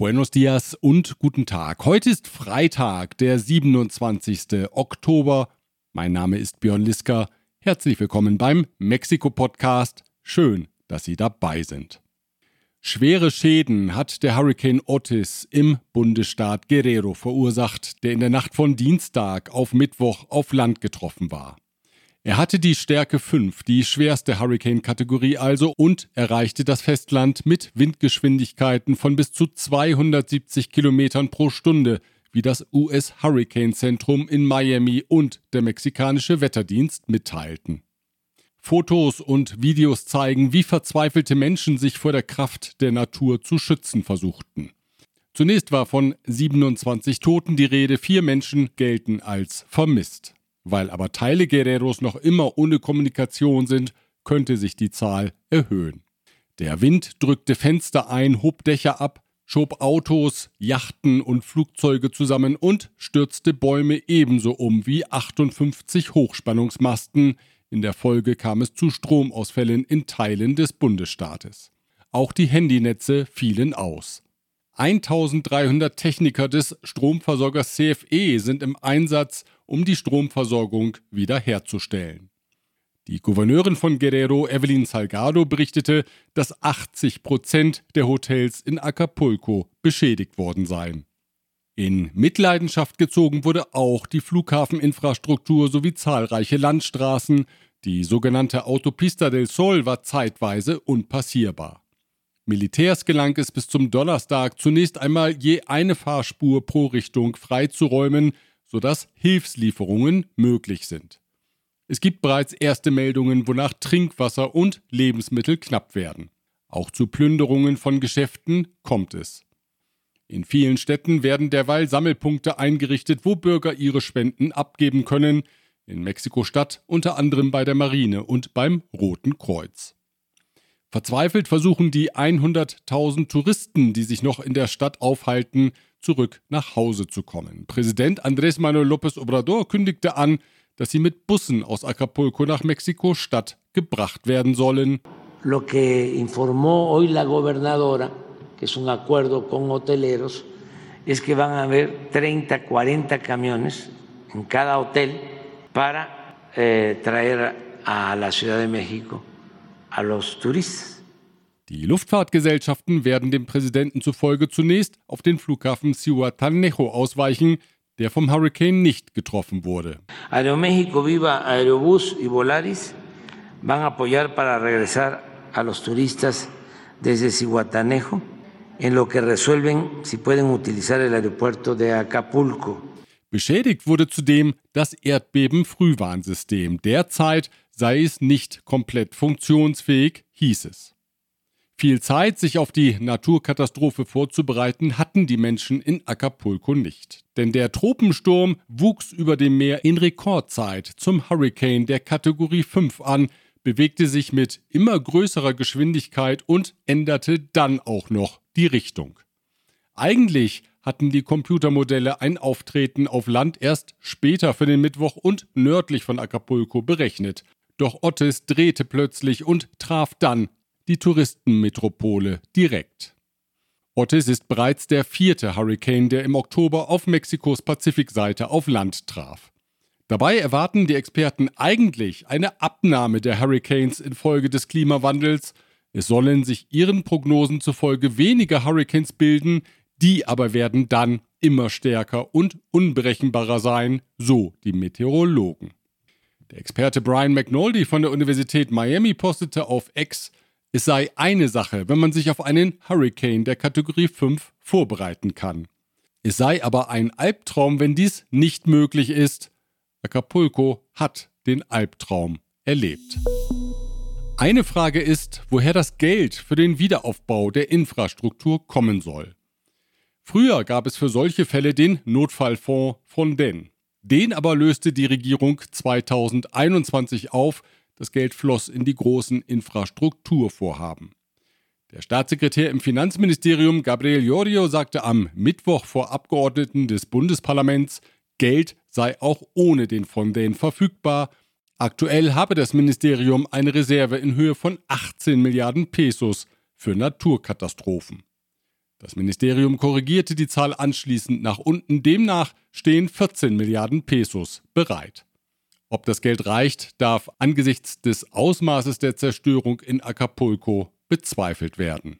Buenos dias und guten Tag. Heute ist Freitag, der 27. Oktober. Mein Name ist Björn Liska. Herzlich willkommen beim Mexiko-Podcast. Schön, dass Sie dabei sind. Schwere Schäden hat der Hurricane Otis im Bundesstaat Guerrero verursacht, der in der Nacht von Dienstag auf Mittwoch auf Land getroffen war. Er hatte die Stärke 5, die schwerste Hurricane-Kategorie also, und erreichte das Festland mit Windgeschwindigkeiten von bis zu 270 Kilometern pro Stunde, wie das US Hurricane Zentrum in Miami und der mexikanische Wetterdienst mitteilten. Fotos und Videos zeigen, wie verzweifelte Menschen sich vor der Kraft der Natur zu schützen versuchten. Zunächst war von 27 Toten die Rede, vier Menschen gelten als vermisst. Weil aber Teile Guerreros noch immer ohne Kommunikation sind, könnte sich die Zahl erhöhen. Der Wind drückte Fenster ein, hob Dächer ab, schob Autos, Yachten und Flugzeuge zusammen und stürzte Bäume ebenso um wie 58 Hochspannungsmasten. In der Folge kam es zu Stromausfällen in Teilen des Bundesstaates. Auch die Handynetze fielen aus. 1300 Techniker des Stromversorgers CFE sind im Einsatz, um die Stromversorgung wiederherzustellen. Die Gouverneurin von Guerrero, Evelyn Salgado, berichtete, dass 80 Prozent der Hotels in Acapulco beschädigt worden seien. In Mitleidenschaft gezogen wurde auch die Flughafeninfrastruktur sowie zahlreiche Landstraßen. Die sogenannte Autopista del Sol war zeitweise unpassierbar. Militärs gelang es bis zum Donnerstag zunächst einmal je eine Fahrspur pro Richtung freizuräumen, sodass Hilfslieferungen möglich sind. Es gibt bereits erste Meldungen, wonach Trinkwasser und Lebensmittel knapp werden. Auch zu Plünderungen von Geschäften kommt es. In vielen Städten werden derweil Sammelpunkte eingerichtet, wo Bürger ihre Spenden abgeben können, in Mexiko-Stadt unter anderem bei der Marine und beim Roten Kreuz. Verzweifelt versuchen die 100.000 Touristen, die sich noch in der Stadt aufhalten, zurück nach Hause zu kommen. Präsident Andrés Manuel López Obrador kündigte an, dass sie mit Bussen aus Acapulco nach Mexiko-Stadt gebracht werden sollen. Lo que informó hoy la gobernadora, que es un acuerdo con hoteleros, es que van a haber 30, 40 camiones en cada hotel para eh, traer a la Ciudad de México a los turistas. Die Luftfahrtgesellschaften werden dem Präsidenten zufolge zunächst auf den Flughafen Cihuatanejo ausweichen, der vom Hurricane nicht getroffen wurde. Aeroméxico, Viva Aerobus y Volaris van a apoyar para regresar a los turistas desde Cihuatanejo en lo que resuelven si pueden utilizar el aeropuerto de Acapulco. Beschädigt wurde zudem das Erdbeben-Frühwarnsystem. Derzeit sei es nicht komplett funktionsfähig, hieß es. Viel Zeit, sich auf die Naturkatastrophe vorzubereiten, hatten die Menschen in Acapulco nicht. Denn der Tropensturm wuchs über dem Meer in Rekordzeit zum Hurricane der Kategorie 5 an, bewegte sich mit immer größerer Geschwindigkeit und änderte dann auch noch die Richtung. Eigentlich hatten die Computermodelle ein Auftreten auf Land erst später für den Mittwoch und nördlich von Acapulco berechnet. Doch Otis drehte plötzlich und traf dann die Touristenmetropole direkt. Otis ist bereits der vierte Hurricane, der im Oktober auf Mexikos Pazifikseite auf Land traf. Dabei erwarten die Experten eigentlich eine Abnahme der Hurricanes infolge des Klimawandels. Es sollen sich ihren Prognosen zufolge weniger Hurricanes bilden, die aber werden dann immer stärker und unberechenbarer sein, so die Meteorologen. Der Experte Brian McNulty von der Universität Miami postete auf X, es sei eine Sache, wenn man sich auf einen Hurricane der Kategorie 5 vorbereiten kann. Es sei aber ein Albtraum, wenn dies nicht möglich ist. Acapulco hat den Albtraum erlebt. Eine Frage ist, woher das Geld für den Wiederaufbau der Infrastruktur kommen soll. Früher gab es für solche Fälle den Notfallfonds von Den. Den aber löste die Regierung 2021 auf, das Geld floss in die großen Infrastrukturvorhaben. Der Staatssekretär im Finanzministerium Gabriel Llorio sagte am Mittwoch vor Abgeordneten des Bundesparlaments, Geld sei auch ohne den Fonden verfügbar. Aktuell habe das Ministerium eine Reserve in Höhe von 18 Milliarden Pesos für Naturkatastrophen. Das Ministerium korrigierte die Zahl anschließend nach unten. Demnach stehen 14 Milliarden Pesos bereit. Ob das Geld reicht, darf angesichts des Ausmaßes der Zerstörung in Acapulco bezweifelt werden.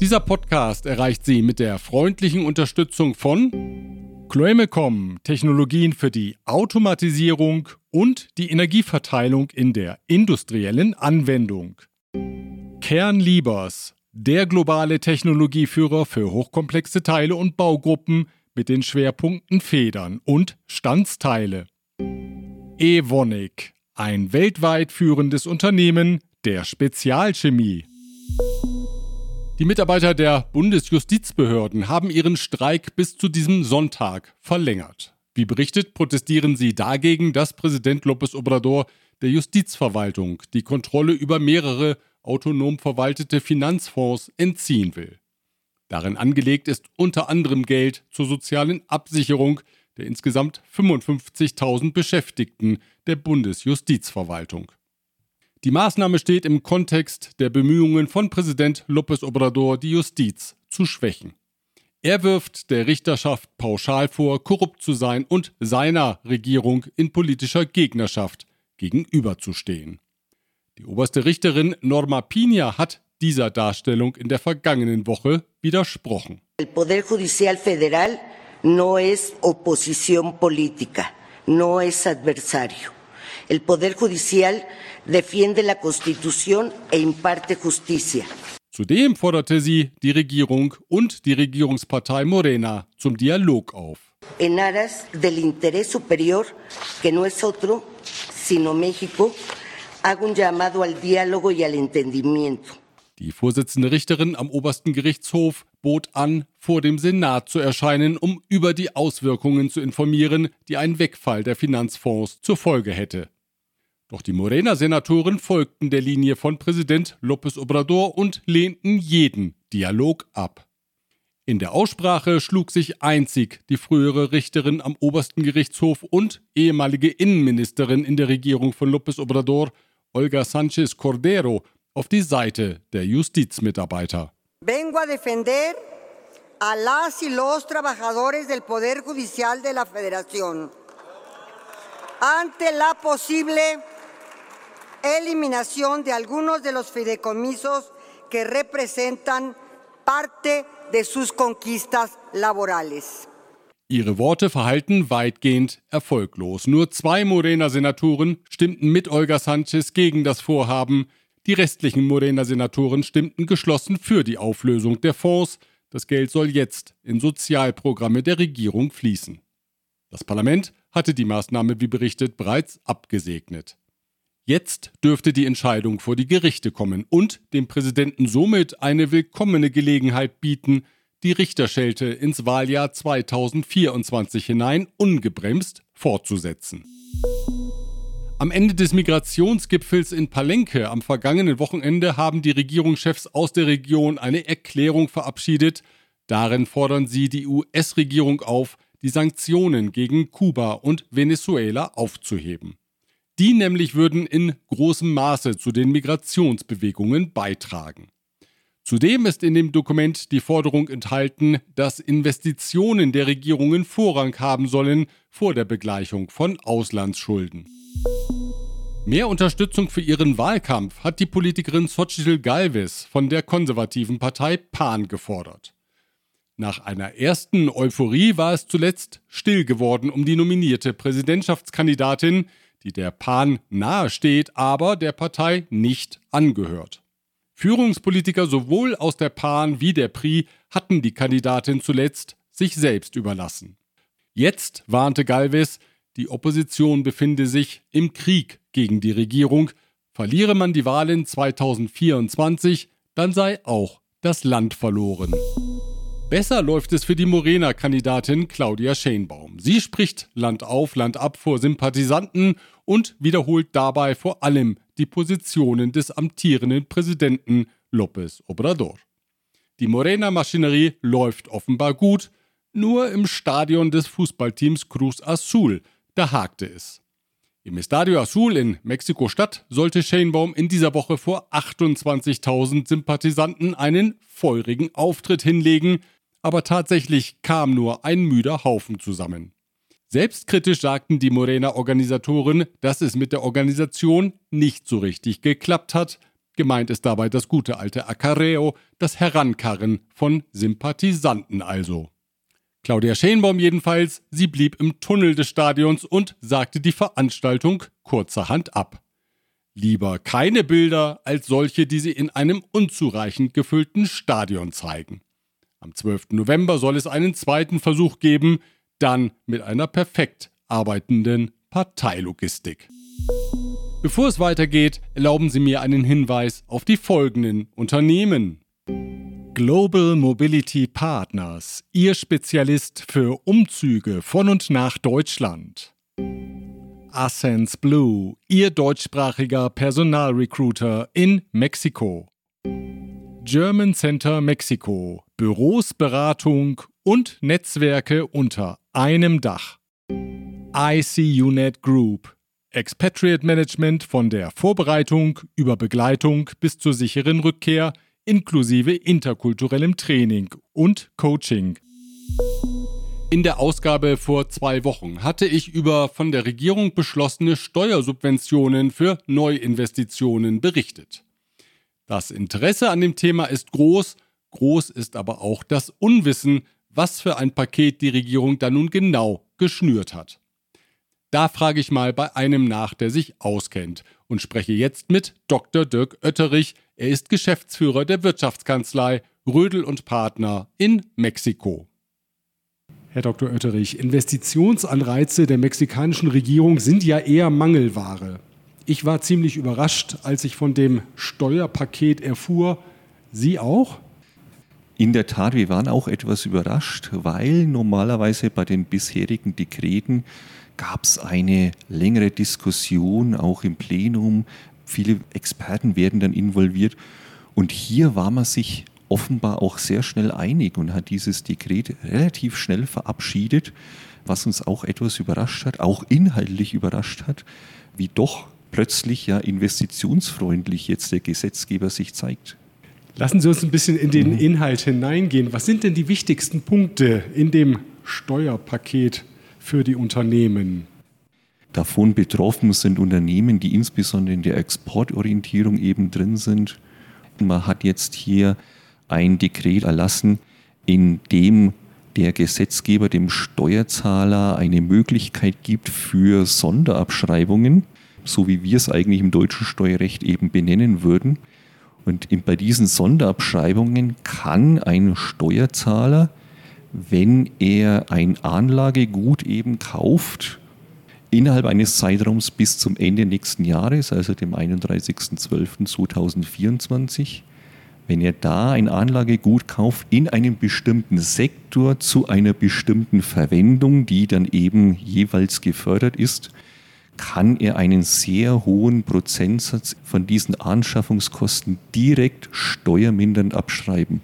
Dieser Podcast erreicht Sie mit der freundlichen Unterstützung von Chloemecom, Technologien für die Automatisierung und die Energieverteilung in der industriellen Anwendung. Kernliebers, der globale Technologieführer für hochkomplexe Teile und Baugruppen mit den Schwerpunkten Federn und Standsteile. Evonik, ein weltweit führendes Unternehmen der Spezialchemie. Die Mitarbeiter der Bundesjustizbehörden haben ihren Streik bis zu diesem Sonntag verlängert. Wie berichtet, protestieren sie dagegen, dass Präsident López Obrador der Justizverwaltung die Kontrolle über mehrere autonom verwaltete Finanzfonds entziehen will. Darin angelegt ist unter anderem Geld zur sozialen Absicherung der insgesamt 55.000 Beschäftigten der Bundesjustizverwaltung. Die Maßnahme steht im Kontext der Bemühungen von Präsident López Obrador, die Justiz zu schwächen. Er wirft der Richterschaft pauschal vor, korrupt zu sein und seiner Regierung in politischer Gegnerschaft gegenüberzustehen. Die oberste Richterin Norma Pina hat dieser Darstellung in der vergangenen Woche widersprochen. El Poder Judicial Federal no es oposición política, no es adversario. El Poder Judicial defiende la Constitución e imparte justicia. Zudem forderte sie die Regierung und die Regierungspartei Morena zum Dialog auf. En aras del interés superior, que no es otro, sino México, hago un llamado al diálogo y al entendimiento. Die Vorsitzende Richterin am obersten Gerichtshof bot an, vor dem Senat zu erscheinen, um über die Auswirkungen zu informieren, die ein Wegfall der Finanzfonds zur Folge hätte. Doch die Morena-Senatoren folgten der Linie von Präsident López Obrador und lehnten jeden Dialog ab. In der Aussprache schlug sich einzig die frühere Richterin am obersten Gerichtshof und ehemalige Innenministerin in der Regierung von López Obrador, Olga Sánchez Cordero, auf die Seite der Justizmitarbeiter. Vengo a defender a las y los trabajadores del Poder Judicial de la Federación ante la posible eliminación de algunos de los fideicomisos que representan parte de sus conquistas laborales. Ihre Worte verhalten weitgehend erfolglos. Nur zwei Morena-Senatoren stimmten mit Olga Sanchez gegen das Vorhaben, die restlichen Morena-Senatoren stimmten geschlossen für die Auflösung der Fonds. Das Geld soll jetzt in Sozialprogramme der Regierung fließen. Das Parlament hatte die Maßnahme, wie berichtet, bereits abgesegnet. Jetzt dürfte die Entscheidung vor die Gerichte kommen und dem Präsidenten somit eine willkommene Gelegenheit bieten, die Richterschelte ins Wahljahr 2024 hinein ungebremst fortzusetzen. Am Ende des Migrationsgipfels in Palenque am vergangenen Wochenende haben die Regierungschefs aus der Region eine Erklärung verabschiedet. Darin fordern sie die US-Regierung auf, die Sanktionen gegen Kuba und Venezuela aufzuheben. Die nämlich würden in großem Maße zu den Migrationsbewegungen beitragen. Zudem ist in dem Dokument die Forderung enthalten, dass Investitionen der Regierungen Vorrang haben sollen vor der Begleichung von Auslandsschulden. Mehr Unterstützung für ihren Wahlkampf hat die Politikerin Xochitl Galvez von der konservativen Partei PAN gefordert. Nach einer ersten Euphorie war es zuletzt still geworden um die nominierte Präsidentschaftskandidatin, die der PAN nahesteht, aber der Partei nicht angehört. Führungspolitiker sowohl aus der PAN wie der PRI hatten die Kandidatin zuletzt sich selbst überlassen. Jetzt warnte Galvez, die Opposition befinde sich im Krieg gegen die Regierung. Verliere man die Wahlen 2024, dann sei auch das Land verloren. Besser läuft es für die Morena-Kandidatin Claudia Schenbaum. Sie spricht Land auf, Land ab vor Sympathisanten und wiederholt dabei vor allem die Positionen des amtierenden Präsidenten López Obrador. Die Morena-Maschinerie läuft offenbar gut, nur im Stadion des Fußballteams Cruz Azul, da hakte es. Im Estadio Azul in Mexiko-Stadt sollte Sheinbaum in dieser Woche vor 28.000 Sympathisanten einen feurigen Auftritt hinlegen, aber tatsächlich kam nur ein müder Haufen zusammen. Selbstkritisch sagten die Morena-Organisatoren, dass es mit der Organisation nicht so richtig geklappt hat. Gemeint ist dabei das gute alte Acareo, das Herankarren von Sympathisanten also. Claudia Schenbaum jedenfalls, sie blieb im Tunnel des Stadions und sagte die Veranstaltung kurzerhand ab. Lieber keine Bilder als solche, die sie in einem unzureichend gefüllten Stadion zeigen. Am 12. November soll es einen zweiten Versuch geben, dann mit einer perfekt arbeitenden Parteilogistik. Bevor es weitergeht, erlauben Sie mir einen Hinweis auf die folgenden Unternehmen. Global Mobility Partners, Ihr Spezialist für Umzüge von und nach Deutschland. Ascens Blue, Ihr deutschsprachiger Personalrecruiter in Mexiko. German Center Mexiko, Büros, Beratung und Netzwerke unter einem Dach. ICUNET Group, Expatriate Management von der Vorbereitung über Begleitung bis zur sicheren Rückkehr – inklusive interkulturellem Training und Coaching. In der Ausgabe vor zwei Wochen hatte ich über von der Regierung beschlossene Steuersubventionen für Neuinvestitionen berichtet. Das Interesse an dem Thema ist groß, groß ist aber auch das Unwissen, was für ein Paket die Regierung da nun genau geschnürt hat. Da frage ich mal bei einem nach, der sich auskennt und spreche jetzt mit Dr. Dirk Oetterich. Er ist Geschäftsführer der Wirtschaftskanzlei Rödel und Partner in Mexiko. Herr Dr. Oetterich, Investitionsanreize der mexikanischen Regierung sind ja eher Mangelware. Ich war ziemlich überrascht, als ich von dem Steuerpaket erfuhr. Sie auch? In der Tat, wir waren auch etwas überrascht, weil normalerweise bei den bisherigen Dekreten gab es eine längere Diskussion, auch im Plenum. Viele Experten werden dann involviert. Und hier war man sich offenbar auch sehr schnell einig und hat dieses Dekret relativ schnell verabschiedet, was uns auch etwas überrascht hat, auch inhaltlich überrascht hat, wie doch plötzlich ja investitionsfreundlich jetzt der Gesetzgeber sich zeigt. Lassen Sie uns ein bisschen in den mhm. Inhalt hineingehen. Was sind denn die wichtigsten Punkte in dem Steuerpaket für die Unternehmen? Davon betroffen sind Unternehmen, die insbesondere in der Exportorientierung eben drin sind. Man hat jetzt hier ein Dekret erlassen, in dem der Gesetzgeber dem Steuerzahler eine Möglichkeit gibt für Sonderabschreibungen, so wie wir es eigentlich im deutschen Steuerrecht eben benennen würden. Und bei diesen Sonderabschreibungen kann ein Steuerzahler wenn er ein Anlagegut eben kauft, innerhalb eines Zeitraums bis zum Ende nächsten Jahres, also dem 31.12.2024, wenn er da ein Anlagegut kauft in einem bestimmten Sektor zu einer bestimmten Verwendung, die dann eben jeweils gefördert ist, kann er einen sehr hohen Prozentsatz von diesen Anschaffungskosten direkt steuermindernd abschreiben.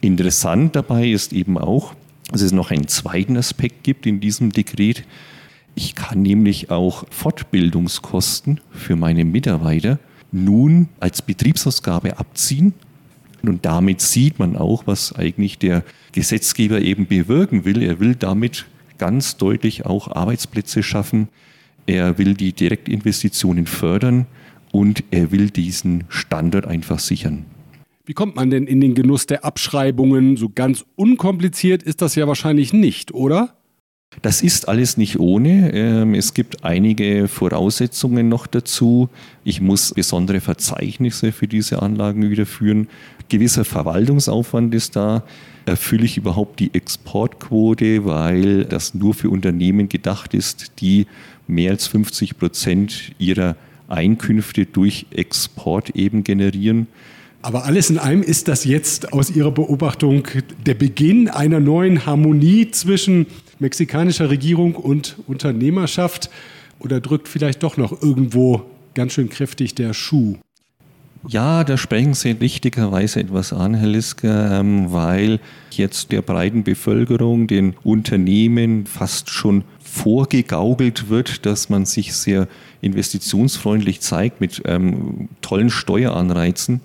Interessant dabei ist eben auch, dass es noch einen zweiten Aspekt gibt in diesem Dekret. Ich kann nämlich auch Fortbildungskosten für meine Mitarbeiter nun als Betriebsausgabe abziehen. Und damit sieht man auch, was eigentlich der Gesetzgeber eben bewirken will. Er will damit ganz deutlich auch Arbeitsplätze schaffen. Er will die Direktinvestitionen fördern und er will diesen Standort einfach sichern. Wie kommt man denn in den Genuss der Abschreibungen? So ganz unkompliziert ist das ja wahrscheinlich nicht, oder? Das ist alles nicht ohne. Ähm, es gibt einige Voraussetzungen noch dazu. Ich muss besondere Verzeichnisse für diese Anlagen wieder führen. Gewisser Verwaltungsaufwand ist da. Erfülle ich überhaupt die Exportquote, weil das nur für Unternehmen gedacht ist, die mehr als 50 Prozent ihrer Einkünfte durch Export eben generieren. Aber alles in allem ist das jetzt aus Ihrer Beobachtung der Beginn einer neuen Harmonie zwischen mexikanischer Regierung und Unternehmerschaft oder drückt vielleicht doch noch irgendwo ganz schön kräftig der Schuh? Ja, da sprechen Sie richtigerweise etwas an, Herr Lisker, ähm, weil jetzt der breiten Bevölkerung, den Unternehmen fast schon vorgegaukelt wird, dass man sich sehr investitionsfreundlich zeigt mit ähm, tollen Steueranreizen.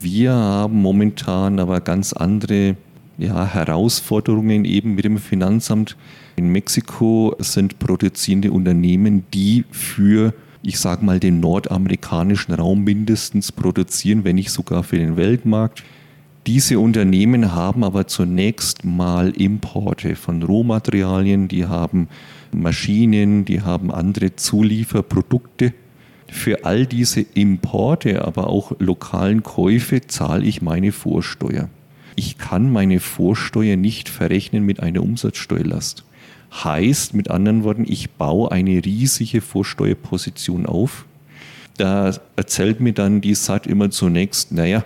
Wir haben momentan aber ganz andere ja, Herausforderungen eben mit dem Finanzamt. In Mexiko sind produzierende Unternehmen, die für ich sage mal, den nordamerikanischen Raum mindestens produzieren, wenn nicht sogar für den Weltmarkt. Diese Unternehmen haben aber zunächst mal Importe von Rohmaterialien, die haben Maschinen, die haben andere Zulieferprodukte. Für all diese Importe, aber auch lokalen Käufe zahle ich meine Vorsteuer. Ich kann meine Vorsteuer nicht verrechnen mit einer Umsatzsteuerlast. Heißt mit anderen Worten, ich baue eine riesige Vorsteuerposition auf. Da erzählt mir dann die SAT immer zunächst, naja,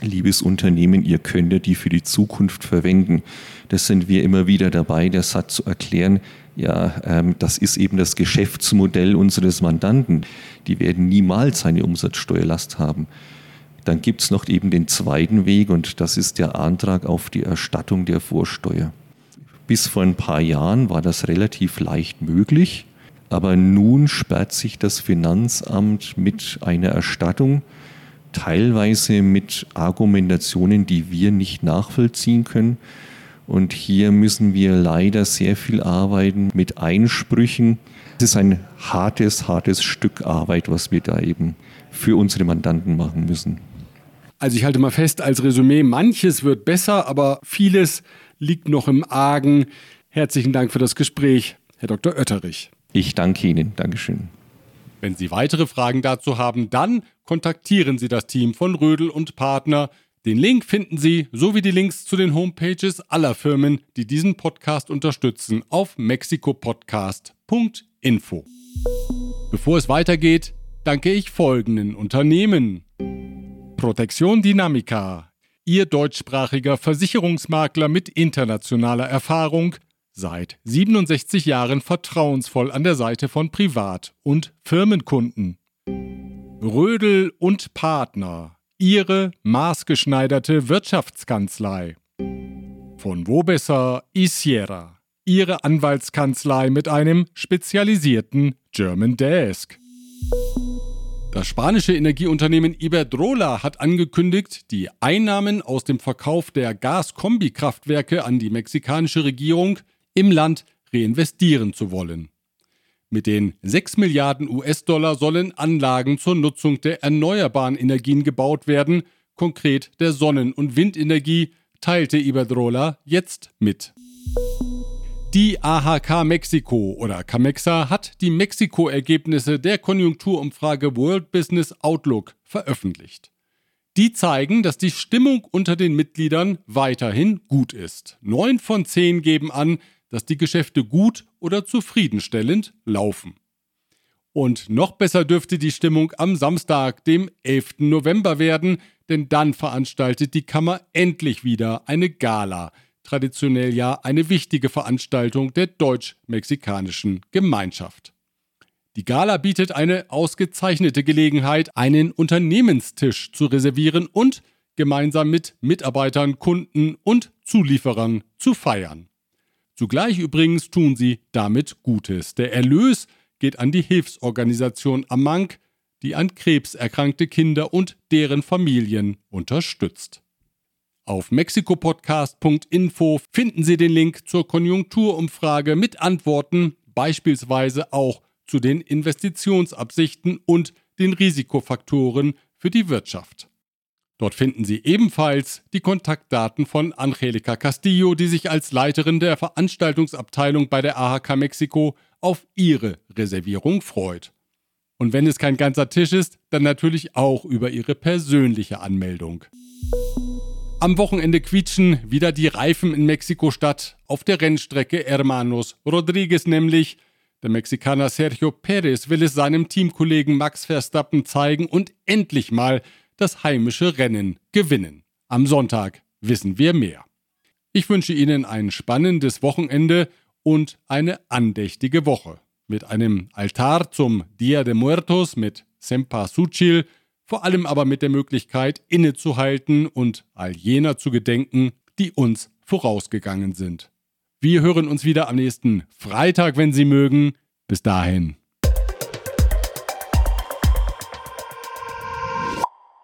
liebes Unternehmen, ihr könnt die für die Zukunft verwenden. Das sind wir immer wieder dabei, der SAT zu erklären, ja, ähm, das ist eben das Geschäftsmodell unseres Mandanten. Die werden niemals eine Umsatzsteuerlast haben. Dann gibt es noch eben den zweiten Weg und das ist der Antrag auf die Erstattung der Vorsteuer. Bis vor ein paar Jahren war das relativ leicht möglich, aber nun sperrt sich das Finanzamt mit einer Erstattung, teilweise mit Argumentationen, die wir nicht nachvollziehen können. Und hier müssen wir leider sehr viel arbeiten mit Einsprüchen. Es ist ein hartes, hartes Stück Arbeit, was wir da eben für unsere Mandanten machen müssen. Also ich halte mal fest als Resümee, manches wird besser, aber vieles liegt noch im Argen. Herzlichen Dank für das Gespräch, Herr Dr. Oetterich. Ich danke Ihnen. Dankeschön. Wenn Sie weitere Fragen dazu haben, dann kontaktieren Sie das Team von Rödel und Partner. Den Link finden Sie sowie die Links zu den Homepages aller Firmen, die diesen Podcast unterstützen, auf mexikopodcast.info. Bevor es weitergeht, danke ich folgenden Unternehmen. Protection Dynamica, Ihr deutschsprachiger Versicherungsmakler mit internationaler Erfahrung, seit 67 Jahren vertrauensvoll an der Seite von Privat- und Firmenkunden. Rödel und Partner, Ihre maßgeschneiderte Wirtschaftskanzlei. Von wo besser Isiera, Ihre Anwaltskanzlei mit einem spezialisierten German Desk. Das spanische Energieunternehmen Iberdrola hat angekündigt, die Einnahmen aus dem Verkauf der Gaskombikraftwerke an die mexikanische Regierung im Land reinvestieren zu wollen. Mit den 6 Milliarden US-Dollar sollen Anlagen zur Nutzung der erneuerbaren Energien gebaut werden, konkret der Sonnen- und Windenergie, teilte Iberdrola jetzt mit. Die AHK Mexiko oder Camexa hat die Mexiko-Ergebnisse der Konjunkturumfrage World Business Outlook veröffentlicht. Die zeigen, dass die Stimmung unter den Mitgliedern weiterhin gut ist. Neun von zehn geben an, dass die Geschäfte gut oder zufriedenstellend laufen. Und noch besser dürfte die Stimmung am Samstag, dem 11. November werden, denn dann veranstaltet die Kammer endlich wieder eine Gala – traditionell ja eine wichtige Veranstaltung der deutsch-mexikanischen Gemeinschaft. Die Gala bietet eine ausgezeichnete Gelegenheit, einen Unternehmenstisch zu reservieren und gemeinsam mit Mitarbeitern, Kunden und Zulieferern zu feiern. Zugleich übrigens tun sie damit Gutes. Der Erlös geht an die Hilfsorganisation Amank, die an Krebs erkrankte Kinder und deren Familien unterstützt. Auf mexikopodcast.info finden Sie den Link zur Konjunkturumfrage mit Antworten, beispielsweise auch zu den Investitionsabsichten und den Risikofaktoren für die Wirtschaft. Dort finden Sie ebenfalls die Kontaktdaten von Angelica Castillo, die sich als Leiterin der Veranstaltungsabteilung bei der AHK Mexiko auf Ihre Reservierung freut. Und wenn es kein ganzer Tisch ist, dann natürlich auch über Ihre persönliche Anmeldung. Am Wochenende quietschen wieder die Reifen in Mexiko-Stadt auf der Rennstrecke Hermanos Rodriguez nämlich. Der Mexikaner Sergio Perez will es seinem Teamkollegen Max Verstappen zeigen und endlich mal das heimische Rennen gewinnen. Am Sonntag wissen wir mehr. Ich wünsche Ihnen ein spannendes Wochenende und eine andächtige Woche. Mit einem Altar zum Dia de Muertos mit Sempa Suchil vor allem aber mit der Möglichkeit innezuhalten und all jener zu gedenken, die uns vorausgegangen sind. Wir hören uns wieder am nächsten Freitag, wenn Sie mögen. Bis dahin.